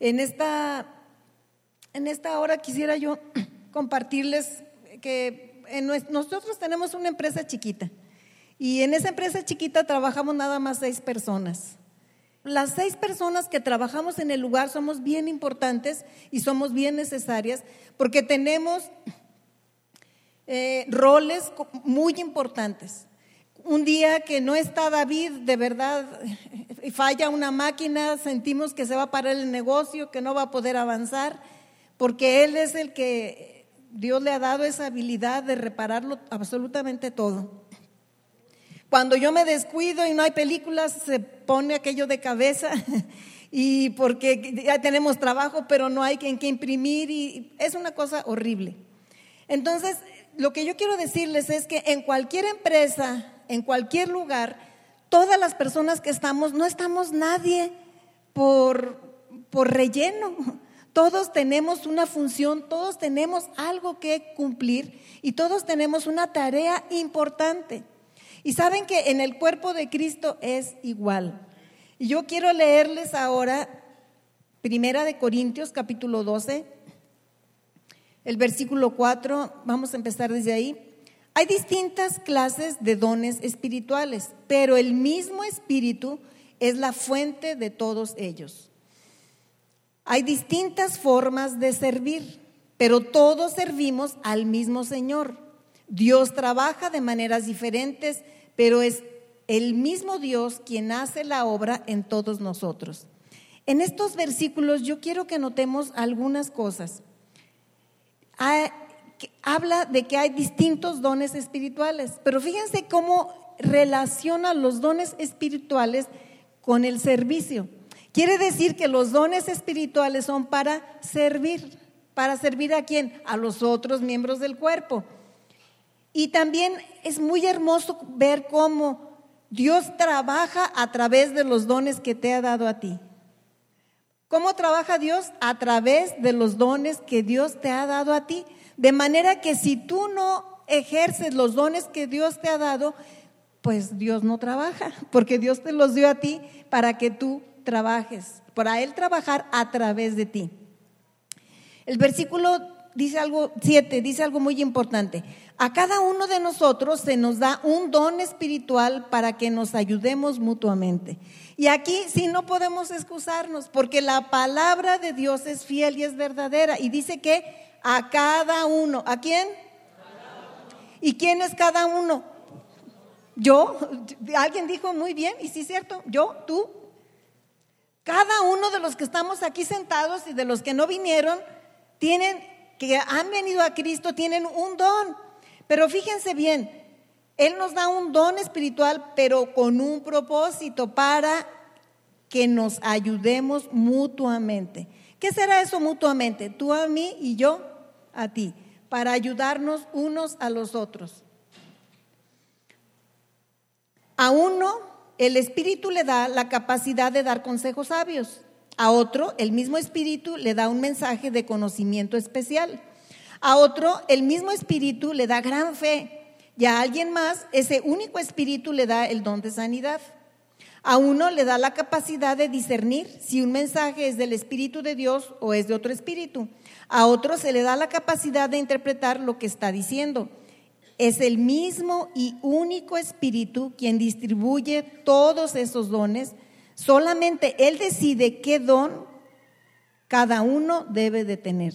En esta, en esta hora quisiera yo compartirles que nosotros tenemos una empresa chiquita y en esa empresa chiquita trabajamos nada más seis personas. Las seis personas que trabajamos en el lugar somos bien importantes y somos bien necesarias porque tenemos eh, roles muy importantes. Un día que no está David, de verdad, y falla una máquina, sentimos que se va a parar el negocio, que no va a poder avanzar, porque Él es el que Dios le ha dado esa habilidad de repararlo absolutamente todo. Cuando yo me descuido y no hay películas, se pone aquello de cabeza y porque ya tenemos trabajo, pero no hay en qué imprimir y es una cosa horrible. Entonces, lo que yo quiero decirles es que en cualquier empresa, en cualquier lugar, todas las personas que estamos, no estamos nadie por, por relleno. Todos tenemos una función, todos tenemos algo que cumplir y todos tenemos una tarea importante. Y saben que en el cuerpo de Cristo es igual. Y yo quiero leerles ahora Primera de Corintios capítulo 12, el versículo 4, vamos a empezar desde ahí. Hay distintas clases de dones espirituales, pero el mismo espíritu es la fuente de todos ellos. Hay distintas formas de servir, pero todos servimos al mismo Señor. Dios trabaja de maneras diferentes, pero es el mismo Dios quien hace la obra en todos nosotros. En estos versículos yo quiero que notemos algunas cosas habla de que hay distintos dones espirituales, pero fíjense cómo relaciona los dones espirituales con el servicio. Quiere decir que los dones espirituales son para servir. ¿Para servir a quién? A los otros miembros del cuerpo. Y también es muy hermoso ver cómo Dios trabaja a través de los dones que te ha dado a ti. ¿Cómo trabaja Dios? A través de los dones que Dios te ha dado a ti. De manera que si tú no ejerces los dones que Dios te ha dado, pues Dios no trabaja, porque Dios te los dio a ti para que tú trabajes, para Él trabajar a través de ti. El versículo dice algo, 7, dice algo muy importante. A cada uno de nosotros se nos da un don espiritual para que nos ayudemos mutuamente. Y aquí sí no podemos excusarnos, porque la palabra de Dios es fiel y es verdadera. Y dice que a cada uno, ¿a quién? ¿Y quién es cada uno? Yo, alguien dijo muy bien, y sí es cierto, yo, tú. Cada uno de los que estamos aquí sentados y de los que no vinieron, tienen, que han venido a Cristo, tienen un don. Pero fíjense bien, Él nos da un don espiritual, pero con un propósito para que nos ayudemos mutuamente. ¿Qué será eso mutuamente? Tú a mí y yo a ti, para ayudarnos unos a los otros. A uno el Espíritu le da la capacidad de dar consejos sabios. A otro el mismo Espíritu le da un mensaje de conocimiento especial. A otro, el mismo espíritu le da gran fe. Y a alguien más, ese único espíritu le da el don de sanidad. A uno le da la capacidad de discernir si un mensaje es del Espíritu de Dios o es de otro espíritu. A otro se le da la capacidad de interpretar lo que está diciendo. Es el mismo y único Espíritu quien distribuye todos esos dones. Solamente Él decide qué don cada uno debe de tener.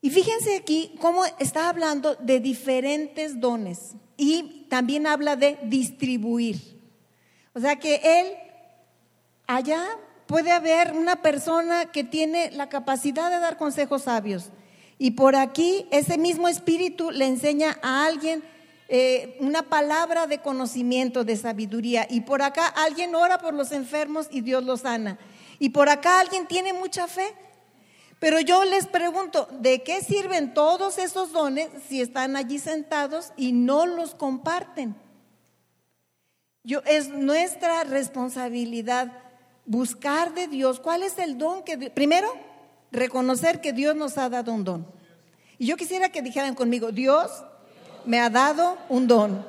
Y fíjense aquí cómo está hablando de diferentes dones y también habla de distribuir. O sea que él, allá puede haber una persona que tiene la capacidad de dar consejos sabios y por aquí ese mismo espíritu le enseña a alguien eh, una palabra de conocimiento, de sabiduría. Y por acá alguien ora por los enfermos y Dios los sana. Y por acá alguien tiene mucha fe pero yo les pregunto, ¿de qué sirven todos esos dones si están allí sentados y no los comparten? Yo, es nuestra responsabilidad buscar de Dios cuál es el don que... Primero, reconocer que Dios nos ha dado un don. Y yo quisiera que dijeran conmigo, Dios me ha dado un don.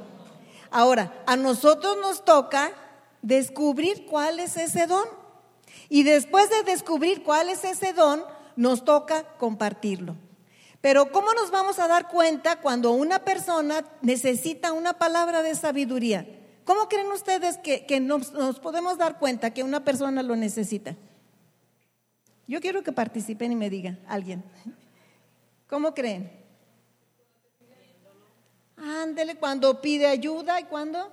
Ahora, a nosotros nos toca descubrir cuál es ese don. Y después de descubrir cuál es ese don, nos toca compartirlo. Pero ¿cómo nos vamos a dar cuenta cuando una persona necesita una palabra de sabiduría? ¿Cómo creen ustedes que, nos, nos, podemos dar cuenta que una persona lo necesita? Yo quiero que participen y me digan alguien. ¿Cómo creen? Ándele cuando pide ayuda y cuando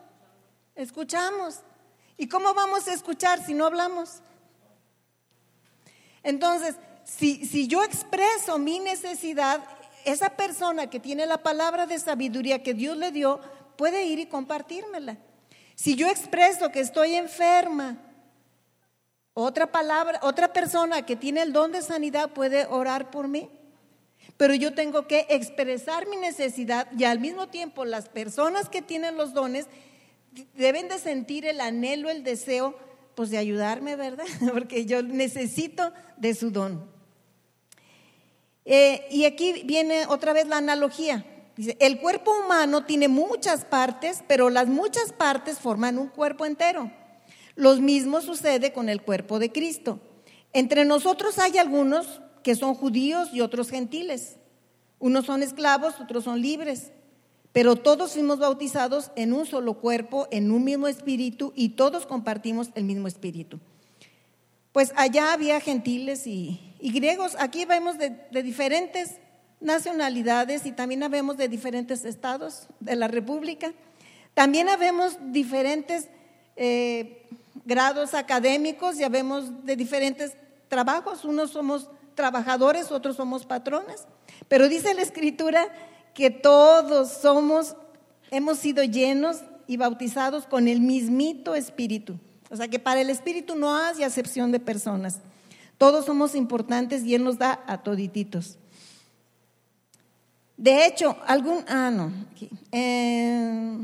escuchamos. ¿Y cómo vamos a escuchar si no hablamos? Entonces, si, si yo expreso mi necesidad, esa persona que tiene la palabra de sabiduría que Dios le dio puede ir y compartírmela. Si yo expreso que estoy enferma, otra palabra, otra persona que tiene el don de sanidad puede orar por mí. Pero yo tengo que expresar mi necesidad y al mismo tiempo las personas que tienen los dones deben de sentir el anhelo, el deseo, pues de ayudarme, ¿verdad? Porque yo necesito de su don. Eh, y aquí viene otra vez la analogía. Dice, el cuerpo humano tiene muchas partes, pero las muchas partes forman un cuerpo entero. Lo mismo sucede con el cuerpo de Cristo. Entre nosotros hay algunos que son judíos y otros gentiles. Unos son esclavos, otros son libres. Pero todos fuimos bautizados en un solo cuerpo, en un mismo espíritu, y todos compartimos el mismo espíritu. Pues allá había gentiles y, griegos. Aquí vemos de, diferentes nacionalidades y también vemos de diferentes estados de la República. También vemos diferentes eh, grados académicos, ya vemos de diferentes trabajos. Unos somos trabajadores, otros somos patrones. Pero dice la Escritura que todos somos, hemos sido llenos y bautizados con el mismito Espíritu. O sea que para el Espíritu no hay acepción de personas. Todos somos importantes y Él nos da a todititos. De hecho, algún, ah, no, eh,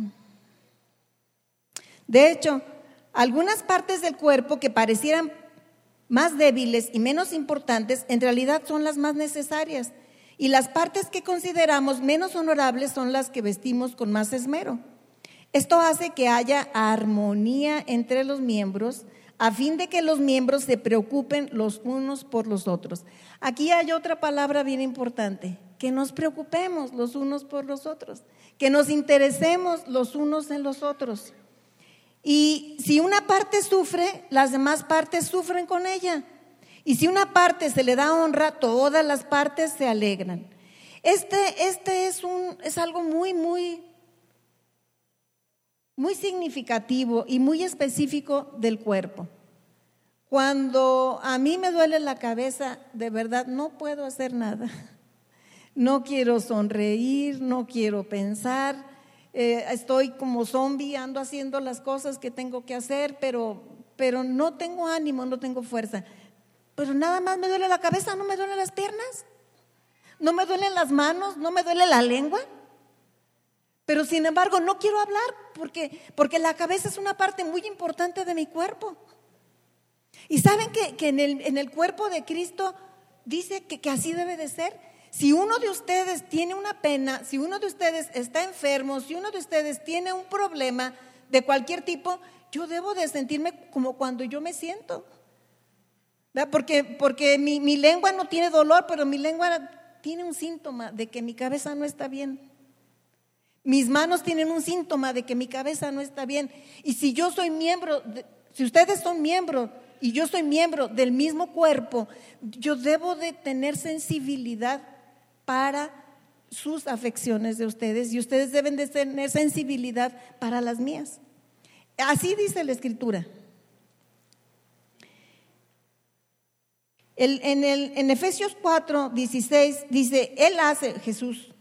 de hecho, algunas partes del cuerpo que parecieran más débiles y menos importantes, en realidad son las más necesarias. Y las partes que consideramos menos honorables son las que vestimos con más esmero. Esto hace que haya armonía entre los miembros a fin de que los miembros se preocupen los unos por los otros. Aquí hay otra palabra bien importante, que nos preocupemos los unos por los otros, que nos interesemos los unos en los otros. Y si una parte sufre, las demás partes sufren con ella. Y si una parte se le da honra, todas las partes se alegran. Este, este es, un, es algo muy, muy, muy significativo y muy específico del cuerpo. Cuando a mí me duele la cabeza, de verdad no puedo hacer nada. No quiero sonreír, no quiero pensar, eh, estoy como zombie, ando haciendo las cosas que tengo que hacer, pero, pero no tengo ánimo, no tengo fuerza. Pero nada más me duele la cabeza, no me duelen las piernas, no me duelen las manos, no me duele la lengua. Pero sin embargo no quiero hablar porque, porque la cabeza es una parte muy importante de mi cuerpo. Y saben que, en, el, en, el, cuerpo de Cristo dice que, que así debe de ser. Si uno de ustedes tiene una pena, si uno de ustedes está enfermo, si uno de ustedes tiene un problema de cualquier tipo, yo debo de sentirme como cuando yo me siento. Porque, porque mi, mi lengua no tiene dolor, pero mi lengua tiene un síntoma de que mi cabeza no está bien. Mis manos tienen un síntoma de que mi cabeza no está bien. Y si yo soy miembro, si ustedes son miembros y yo soy miembro del mismo cuerpo, yo debo de tener sensibilidad para sus afecciones de ustedes y ustedes deben de tener sensibilidad para las mías. Así dice la escritura. en, en Efesios 4, 16 dice, Él hace, Jesús,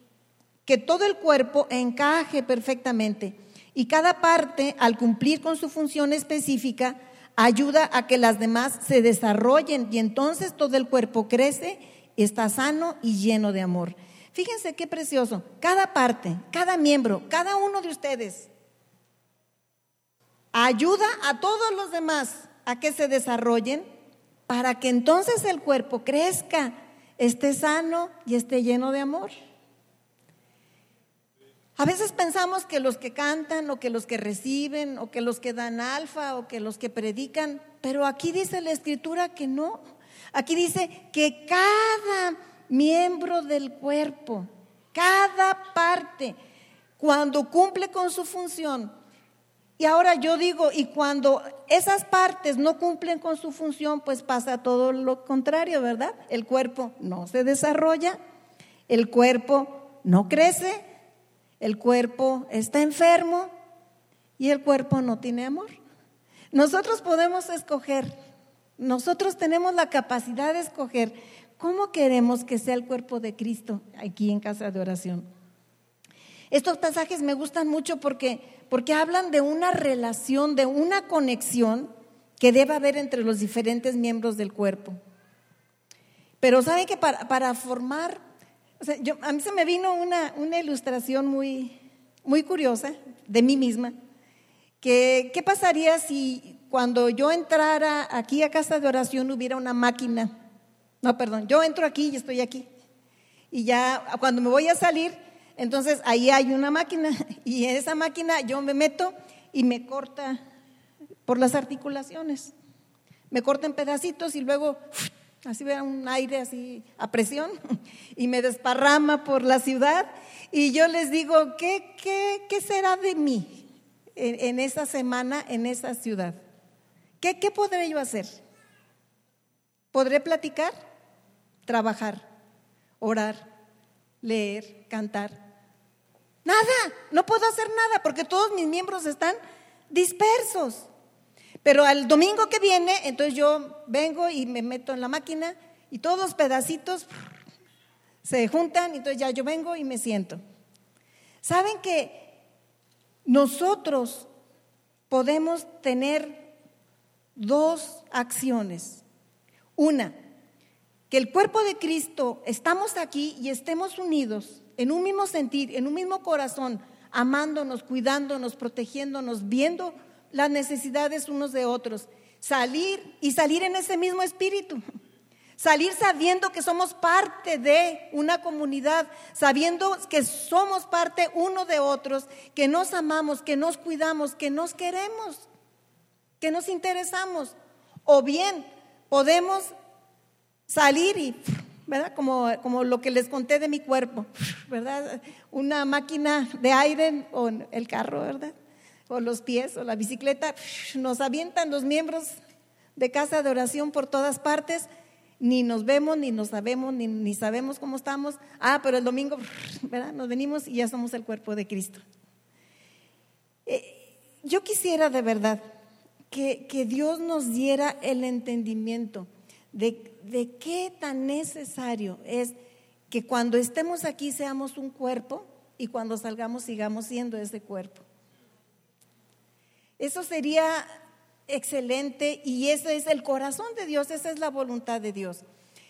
que todo el cuerpo encaje perfectamente y cada parte, al cumplir con su función específica, ayuda a que las demás se desarrollen y entonces todo el cuerpo crece, está sano y lleno de amor. Fíjense qué precioso. Cada parte, cada miembro, cada uno de ustedes ayuda a todos los demás a que se desarrollen para que entonces el cuerpo crezca, esté sano y esté lleno de amor. A veces pensamos que los que cantan o que los que reciben o que los que dan alfa o que los que predican, Pero aquí dice la escritura que no. Aquí dice que cada miembro del cuerpo, cada parte, cuando cumple con su función, y ahora yo digo, y cuando esas partes no cumplen con su función, pues pasa todo lo contrario, ¿verdad? El cuerpo no se desarrolla, el cuerpo no crece, el cuerpo está enfermo y el cuerpo no tiene amor. Nosotros podemos escoger, nosotros tenemos la capacidad de escoger cómo queremos que sea el cuerpo de Cristo aquí en casa de oración. Estos pasajes me gustan mucho porque porque hablan de una relación, de una conexión que debe haber entre los diferentes miembros del cuerpo. Pero saben que para, formar, a mí se me vino una, ilustración muy, muy curiosa de mí misma, que qué pasaría si cuando yo entrara aquí a casa de oración hubiera una máquina. No, perdón, yo entro aquí y estoy aquí. Y ya cuando me voy a salir, entonces ahí hay una máquina y en esa máquina yo me meto y me corta por las articulaciones. Me corta en pedacitos y luego así vea un aire así a presión y me desparrama por la ciudad y yo les digo, ¿qué, qué, será de mí en, esa semana, en esa ciudad? ¿Qué, ¿Qué podré yo hacer? ¿Podré platicar? Trabajar, orar, leer, cantar. Nada, no puedo hacer nada porque todos mis miembros están dispersos. Pero al domingo que viene, entonces yo vengo y me meto en la máquina y todos los pedacitos se juntan, y entonces ya yo vengo y me siento. ¿Saben que nosotros podemos tener dos acciones? Una, que el cuerpo de Cristo estamos aquí y estemos unidos en un mismo sentir, en un mismo corazón, amándonos, cuidándonos, protegiéndonos, viendo las necesidades unos de otros. Salir y salir en ese mismo espíritu. Salir sabiendo que somos parte de una comunidad, sabiendo que somos parte uno de otros, que nos amamos, que nos cuidamos, que nos queremos, que nos interesamos. O bien podemos salir y ¿verdad? Como, como lo que les conté de mi cuerpo, ¿verdad? Una máquina de aire o el carro, ¿verdad? O los pies o la bicicleta, nos avientan los miembros de casa de oración por todas partes, ni nos vemos, ni nos sabemos, ni, ni sabemos cómo estamos. Ah, pero el domingo, ¿verdad? Nos venimos y ya somos el cuerpo de Cristo. Eh, yo quisiera de verdad que, Dios nos diera el entendimiento de, qué tan necesario es que cuando estemos aquí seamos un cuerpo y cuando salgamos sigamos siendo ese cuerpo. Eso sería excelente y ese es el corazón de Dios, esa es la voluntad de Dios.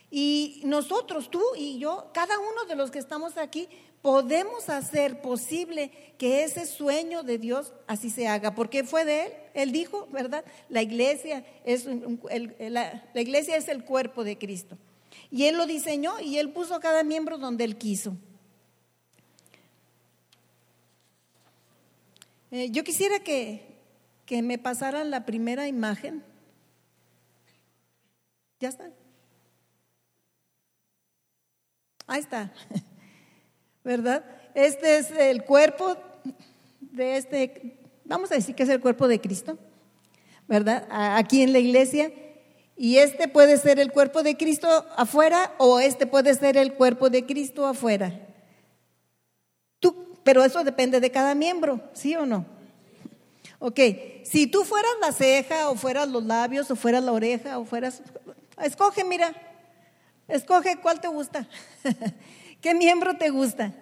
Y nosotros, tú y yo, cada uno de los que estamos aquí, podemos hacer posible que ese sueño de Dios así se haga, porque fue de Él. Él dijo, ¿verdad? La iglesia es, el cuerpo de Cristo. Y Él lo diseñó y Él puso a cada miembro donde Él quiso. Eh, yo quisiera que, que me pasaran la primera imagen. ¿Ya está? Ahí está. ¿verdad? Este es el cuerpo de este, vamos a decir que es el cuerpo de Cristo, ¿verdad? Aquí en la iglesia. Y este puede ser el cuerpo de Cristo afuera o este puede ser el cuerpo de Cristo afuera. Tú, pero eso depende de cada miembro, ¿sí o no? Ok, si tú fueras la ceja o fueras los labios o fueras la oreja o fueras... Escoge, mira, escoge cuál te gusta. ¿Qué miembro te gusta?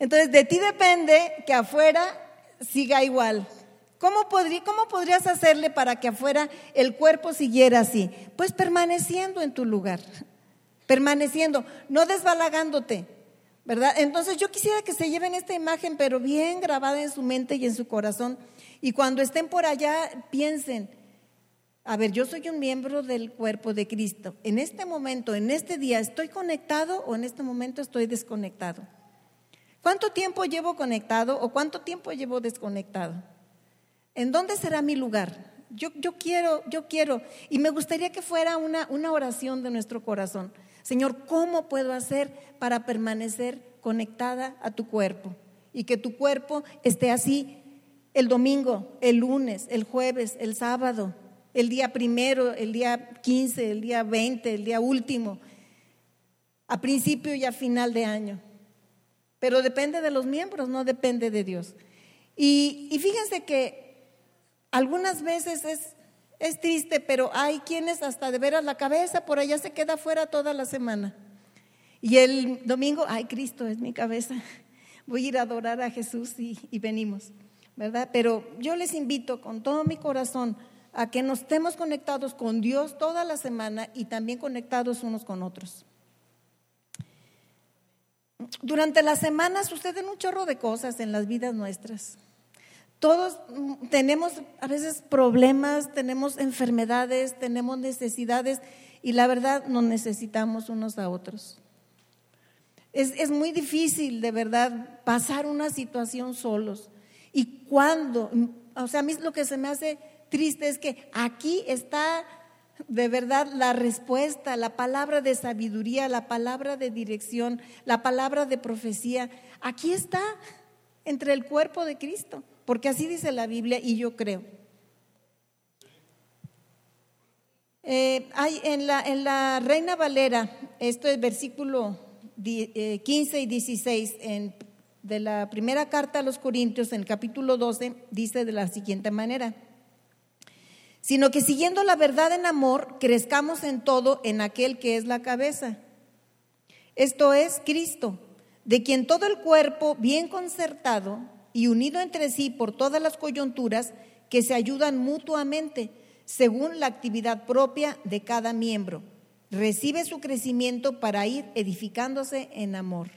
Entonces, de ti depende que afuera siga igual. ¿Cómo, ¿Cómo podrías hacerle para que afuera el cuerpo siguiera así? Pues permaneciendo en tu lugar, permaneciendo, no desbalagándote, ¿verdad? Entonces yo quisiera que se lleven esta imagen, pero bien grabada en su mente y en su corazón, y cuando estén por allá piensen, a ver, yo soy un miembro del cuerpo de Cristo. En este momento, en este día, ¿estoy conectado o en este momento estoy desconectado? ¿Cuánto tiempo llevo conectado o cuánto tiempo llevo desconectado? ¿En dónde será mi lugar? Yo, yo quiero, yo quiero. Y me gustaría que fuera una, una oración de nuestro corazón. Señor, ¿cómo puedo hacer para permanecer conectada a tu cuerpo? Y que tu cuerpo esté así el domingo, el lunes, el jueves, el sábado, el día primero, el día 15, el día 20, el día último, a principio y a final de año. Pero depende de los miembros, no depende de Dios. Y, y fíjense que algunas veces es, es triste, pero hay quienes hasta de veras la cabeza por allá se queda fuera toda la semana. Y el domingo, ay Cristo es mi cabeza, voy a ir a adorar a Jesús y, y venimos. ¿verdad? Pero yo les invito con todo mi corazón a que nos estemos conectados con Dios toda la semana y también conectados unos con otros. Durante las semanas suceden un chorro de cosas en las vidas nuestras. Todos tenemos a veces problemas, tenemos enfermedades, tenemos necesidades y la verdad nos necesitamos unos a otros. Es, es muy difícil de verdad pasar una situación solos. Y cuando, o sea, a mí lo que se me hace triste es que aquí está de verdad la respuesta, la palabra de sabiduría, la palabra de dirección, la palabra de profecía. Aquí está entre el cuerpo de Cristo, porque así dice la Biblia y yo creo. Eh, hay en la, en la Reina Valera, esto es versículo 15 eh, y 16 en de la primera carta a los Corintios, en el capítulo 12, dice de la siguiente manera, sino que siguiendo la verdad en amor, crezcamos en todo en aquel que es la cabeza. Esto es Cristo, de quien todo el cuerpo, bien concertado y unido entre sí por todas las coyunturas, que se ayudan mutuamente según la actividad propia de cada miembro, recibe su crecimiento para ir edificándose en amor.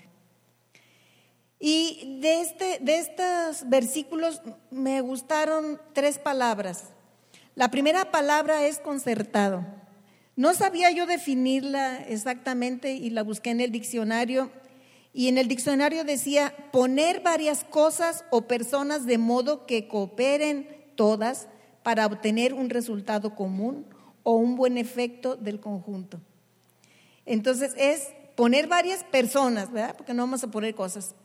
Y de, este, de estos versículos me gustaron tres palabras. La primera palabra es concertado. No sabía yo definirla exactamente y la busqué en el diccionario. Y en el diccionario decía poner varias cosas o personas de modo que cooperen todas para obtener un resultado común o un buen efecto del conjunto. Entonces es poner varias personas, ¿verdad? Porque no vamos a poner cosas,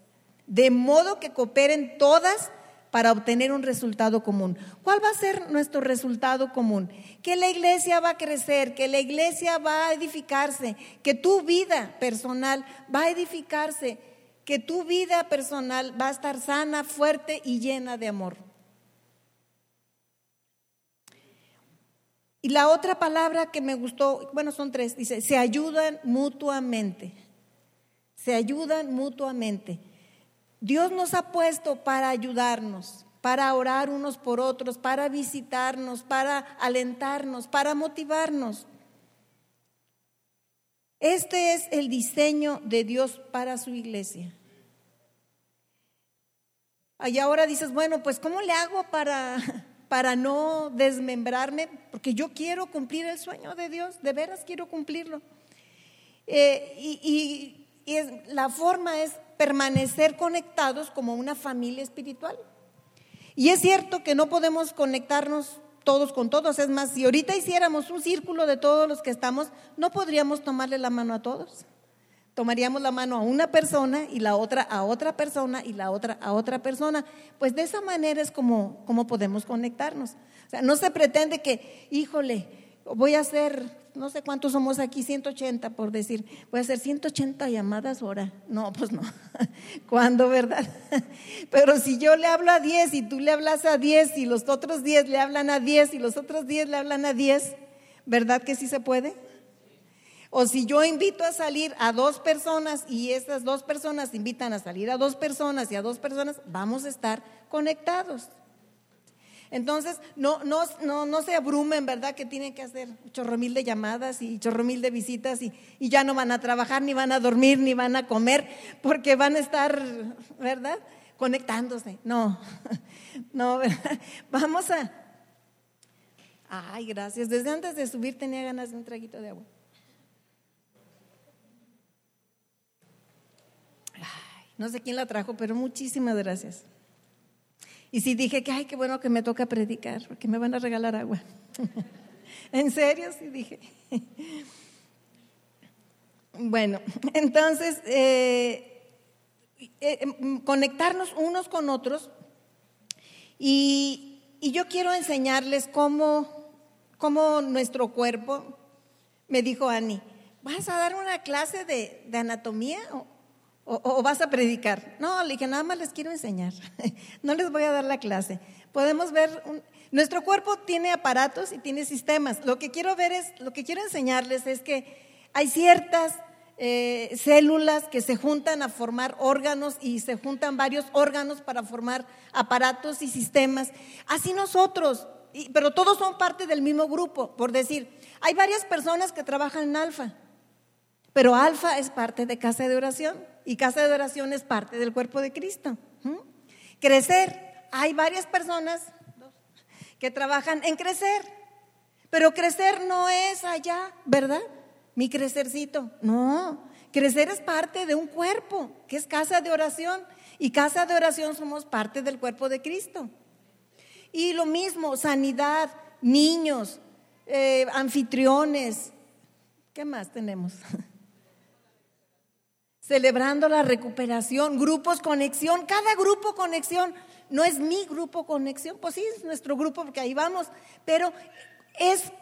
de modo que cooperen todas para obtener un resultado común. ¿Cuál va a ser nuestro resultado común? Que la iglesia va a crecer, que la iglesia va a edificarse, que tu vida personal va a edificarse, que tu vida personal va a estar sana, fuerte y llena de amor. Y la otra palabra que me gustó, bueno, son tres, dice, se ayudan mutuamente, se ayudan mutuamente. Dios nos ha puesto para ayudarnos, para orar unos por otros, para visitarnos, para alentarnos, para motivarnos. Este es el diseño de Dios para su iglesia. Y ahora dices, bueno, pues ¿cómo le hago para, para no desmembrarme? Porque yo quiero cumplir el sueño de Dios, de veras quiero cumplirlo. Eh, y, y la forma es permanecer conectados como una familia espiritual. Y es cierto que no podemos conectarnos todos con todos. Es más, si ahorita hiciéramos un círculo de todos los que estamos, no podríamos tomarle la mano a todos. Tomaríamos la mano a una persona y la otra a otra persona y la otra a otra persona. Pues de esa manera es como, como podemos conectarnos. O sea, no se pretende que, híjole, voy a hacer no sé cuántos somos aquí, 180 por decir, voy a hacer 180 llamadas ahora. No, pues no. ¿Cuándo, verdad? Pero si yo le hablo a 10 y tú le hablas a 10 y los otros 10 le hablan a 10 y los otros 10 le hablan a 10, ¿verdad que sí se puede? O si yo invito a salir a dos personas y esas dos personas invitan a salir a dos personas y a dos personas, vamos a estar conectados. Entonces, no, no, no, no se abrumen, ¿verdad? Que tienen que hacer chorro mil de llamadas y chorro mil de visitas y, y ya no van a trabajar, ni van a dormir, ni van a comer, porque van a estar, ¿verdad? Conectándose. No, no, ¿verdad? Vamos a... Ay, gracias. Desde antes de subir tenía ganas de un traguito de agua. Ay, no sé quién la trajo, pero muchísimas gracias. Y sí dije que, ay, qué bueno que me toca predicar, porque me van a regalar agua. en serio, sí dije. bueno, entonces, eh, eh, em, conectarnos unos con otros. Y, y yo quiero enseñarles cómo, cómo, nuestro cuerpo, me dijo Ani, ¿vas a dar una clase de, de anatomía? O, vas a predicar? No, le dije, nada más les quiero enseñar. no les voy a dar la clase. Podemos ver, nuestro cuerpo tiene aparatos y tiene sistemas. Lo que quiero ver es, lo que quiero enseñarles es que hay ciertas eh, células que se juntan a formar órganos y se juntan varios órganos para formar aparatos y sistemas. Así nosotros, pero todos son parte del mismo grupo. Por decir, hay varias personas que trabajan en alfa, pero alfa es parte de casa de oración y casa de oración es parte del cuerpo de Cristo. Crecer. Hay varias personas que trabajan en crecer, pero crecer no es allá, ¿verdad? Mi crecercito. No, crecer es parte de un cuerpo, que es casa de oración. Y casa de oración somos parte del cuerpo de Cristo. Y lo mismo, sanidad, niños, eh, anfitriones. ¿Qué más tenemos? celebrando la recuperación, grupos conexión, cada grupo conexión, no es mi grupo conexión, pues sí, es nuestro grupo porque ahí vamos, pero es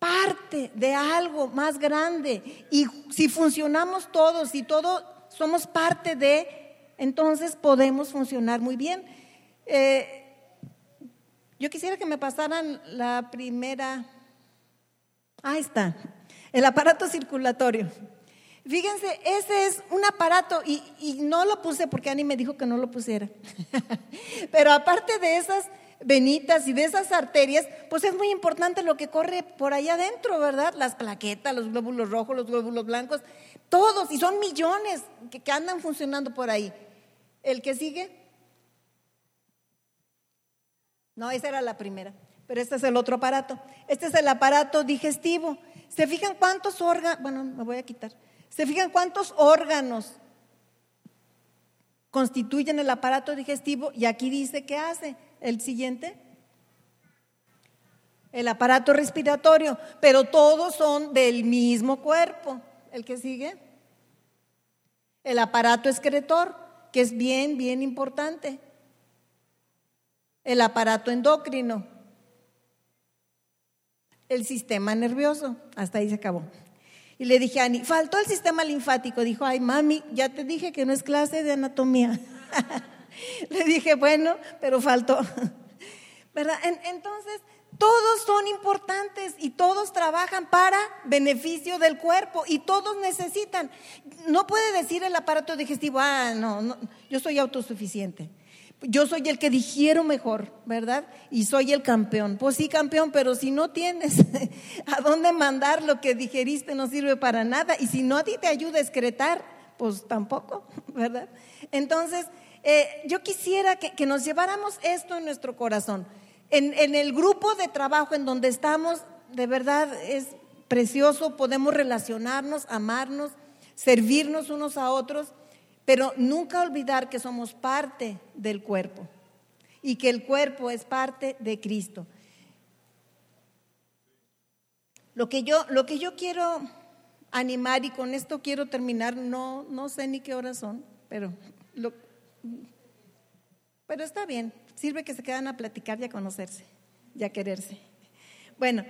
parte de algo más grande y si funcionamos todos y todos somos parte de, entonces podemos funcionar muy bien. Eh, yo quisiera que me pasaran la primera, ahí está, el aparato circulatorio. Fíjense, ese es un aparato y, no lo puse porque Ani me dijo que no lo pusiera. Pero aparte de esas venitas y de esas arterias, pues es muy importante lo que corre por ahí adentro, ¿verdad? Las plaquetas, los glóbulos rojos, los glóbulos blancos, todos, y son millones que, que andan funcionando por ahí. ¿El que sigue? No, esa era la primera, pero este es el otro aparato. Este es el aparato digestivo. ¿Se fijan cuántos órganos? Bueno, me voy a quitar. ¿Se fijan cuántos órganos constituyen el aparato digestivo? Y aquí dice qué hace. El siguiente. El aparato respiratorio, pero todos son del mismo cuerpo. El que sigue. El aparato excretor, que es bien, bien importante. El aparato endocrino. El sistema nervioso. Hasta ahí se acabó. Y le dije a Ani, faltó el sistema linfático. Dijo, ay, mami, ya te dije que no es clase de anatomía. le dije, bueno, pero faltó. ¿Verdad? entonces, todos son importantes y todos trabajan para beneficio del cuerpo y todos necesitan. No puede decir el aparato digestivo, ah, no, no yo soy autosuficiente yo soy el que digiero mejor, ¿verdad? Y soy el campeón. Pues sí, campeón, pero si no tienes a dónde mandar lo que digeriste no sirve para nada. Y si no a ti te ayuda a excretar, pues tampoco, ¿verdad? Entonces, eh, yo quisiera que, nos lleváramos esto en nuestro corazón. En, en el grupo de trabajo en donde estamos, de verdad es precioso, podemos relacionarnos, amarnos, servirnos unos a otros pero nunca olvidar que somos parte del cuerpo y que el cuerpo es parte de Cristo. Lo que yo, lo que yo quiero animar y con esto quiero terminar, no, no sé ni qué horas son, pero, pero está bien, sirve que se quedan a platicar y a conocerse y a quererse. Bueno,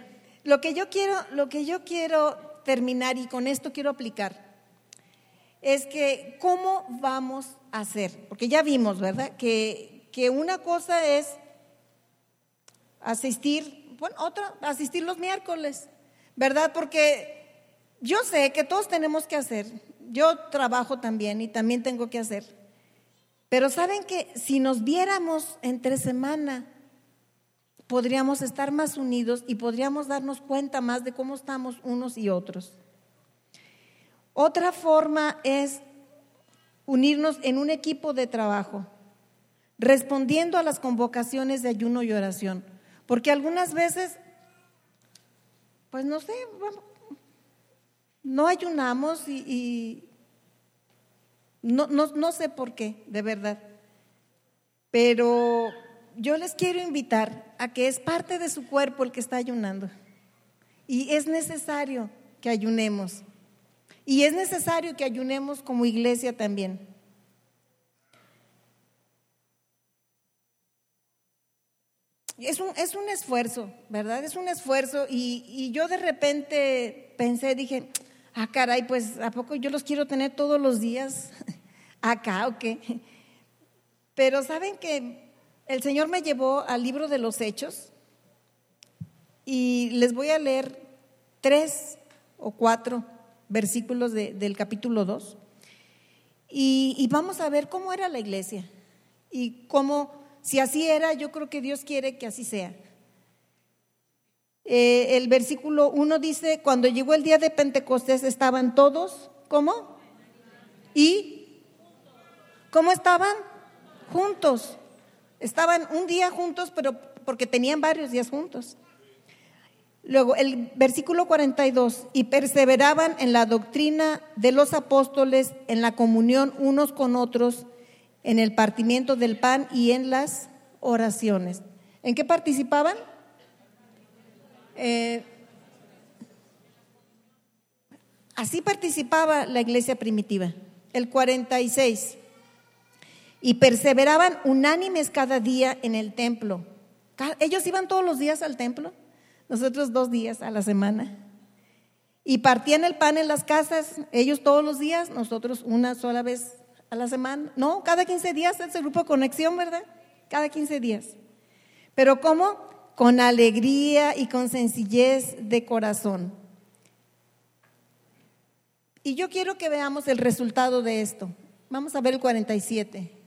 lo que yo quiero, lo que yo quiero terminar y con esto quiero aplicar es que cómo vamos a hacer, porque ya vimos, ¿verdad? Que, que una cosa es asistir, bueno, otra, asistir los miércoles, ¿verdad? Porque yo sé que todos tenemos que hacer, yo trabajo también y también tengo que hacer, pero saben que si nos viéramos entre semana, podríamos estar más unidos y podríamos darnos cuenta más de cómo estamos unos y otros. Otra forma es unirnos en un equipo de trabajo, respondiendo a las convocaciones de ayuno y oración. Porque algunas veces, pues no sé, no ayunamos y, no, no, no sé por qué, de verdad. Pero yo les quiero invitar a que es parte de su cuerpo el que está ayunando. Y es necesario que ayunemos. Y es necesario que ayunemos como iglesia también. Es un, es un esfuerzo, ¿verdad? Es un esfuerzo. Y, y yo de repente pensé, dije, ah, caray, pues ¿a poco yo los quiero tener todos los días acá o qué? Pero saben que el Señor me llevó al libro de los Hechos y les voy a leer tres o cuatro versículos del capítulo 2 y, vamos a ver cómo era la iglesia y cómo, si así era, yo creo que Dios quiere que así sea. Eh, el versículo 1 dice, cuando llegó el día de Pentecostés estaban todos, ¿cómo? ¿Y? ¿Cómo estaban? Juntos. Estaban un día juntos, pero porque tenían varios días juntos. Luego, el versículo 42, y perseveraban en la doctrina de los apóstoles, en la comunión unos con otros, en el partimiento del pan y en las oraciones. ¿En qué participaban? Eh, así participaba la iglesia primitiva. El 46, y perseveraban unánimes cada día en el templo. Ellos iban todos los días al templo nosotros dos días a la semana. Y partían el pan en las casas, ellos todos los días, nosotros una sola vez a la semana. No, cada 15 días es el grupo conexión, ¿verdad? Cada 15 días. Pero ¿cómo? Con alegría y con sencillez de corazón. Y yo quiero que veamos el resultado de esto. Vamos a ver el 47.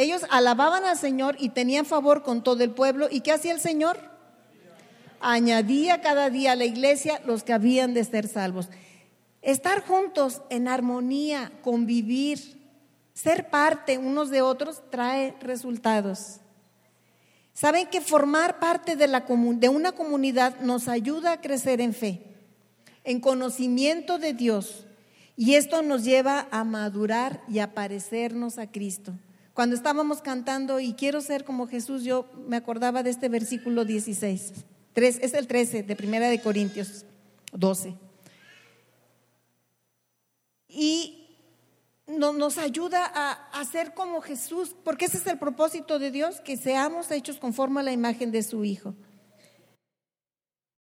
Ellos alababan al Señor y tenían favor con todo el pueblo. ¿Y qué hacía el Señor? Añadía cada día a la iglesia los que habían de ser salvos. Estar juntos en armonía, convivir, ser parte unos de otros trae resultados. Saben que formar parte de, la, de una comunidad nos ayuda a crecer en fe, en conocimiento de Dios. Y esto nos lleva a madurar y a parecernos a Cristo. Cuando estábamos cantando y quiero ser como Jesús, yo me acordaba de este versículo 16. es el 13 de Primera de Corintios 12. Y nos ayuda a, a ser como Jesús, porque ese es el propósito de Dios, que seamos hechos conforme a la imagen de su Hijo.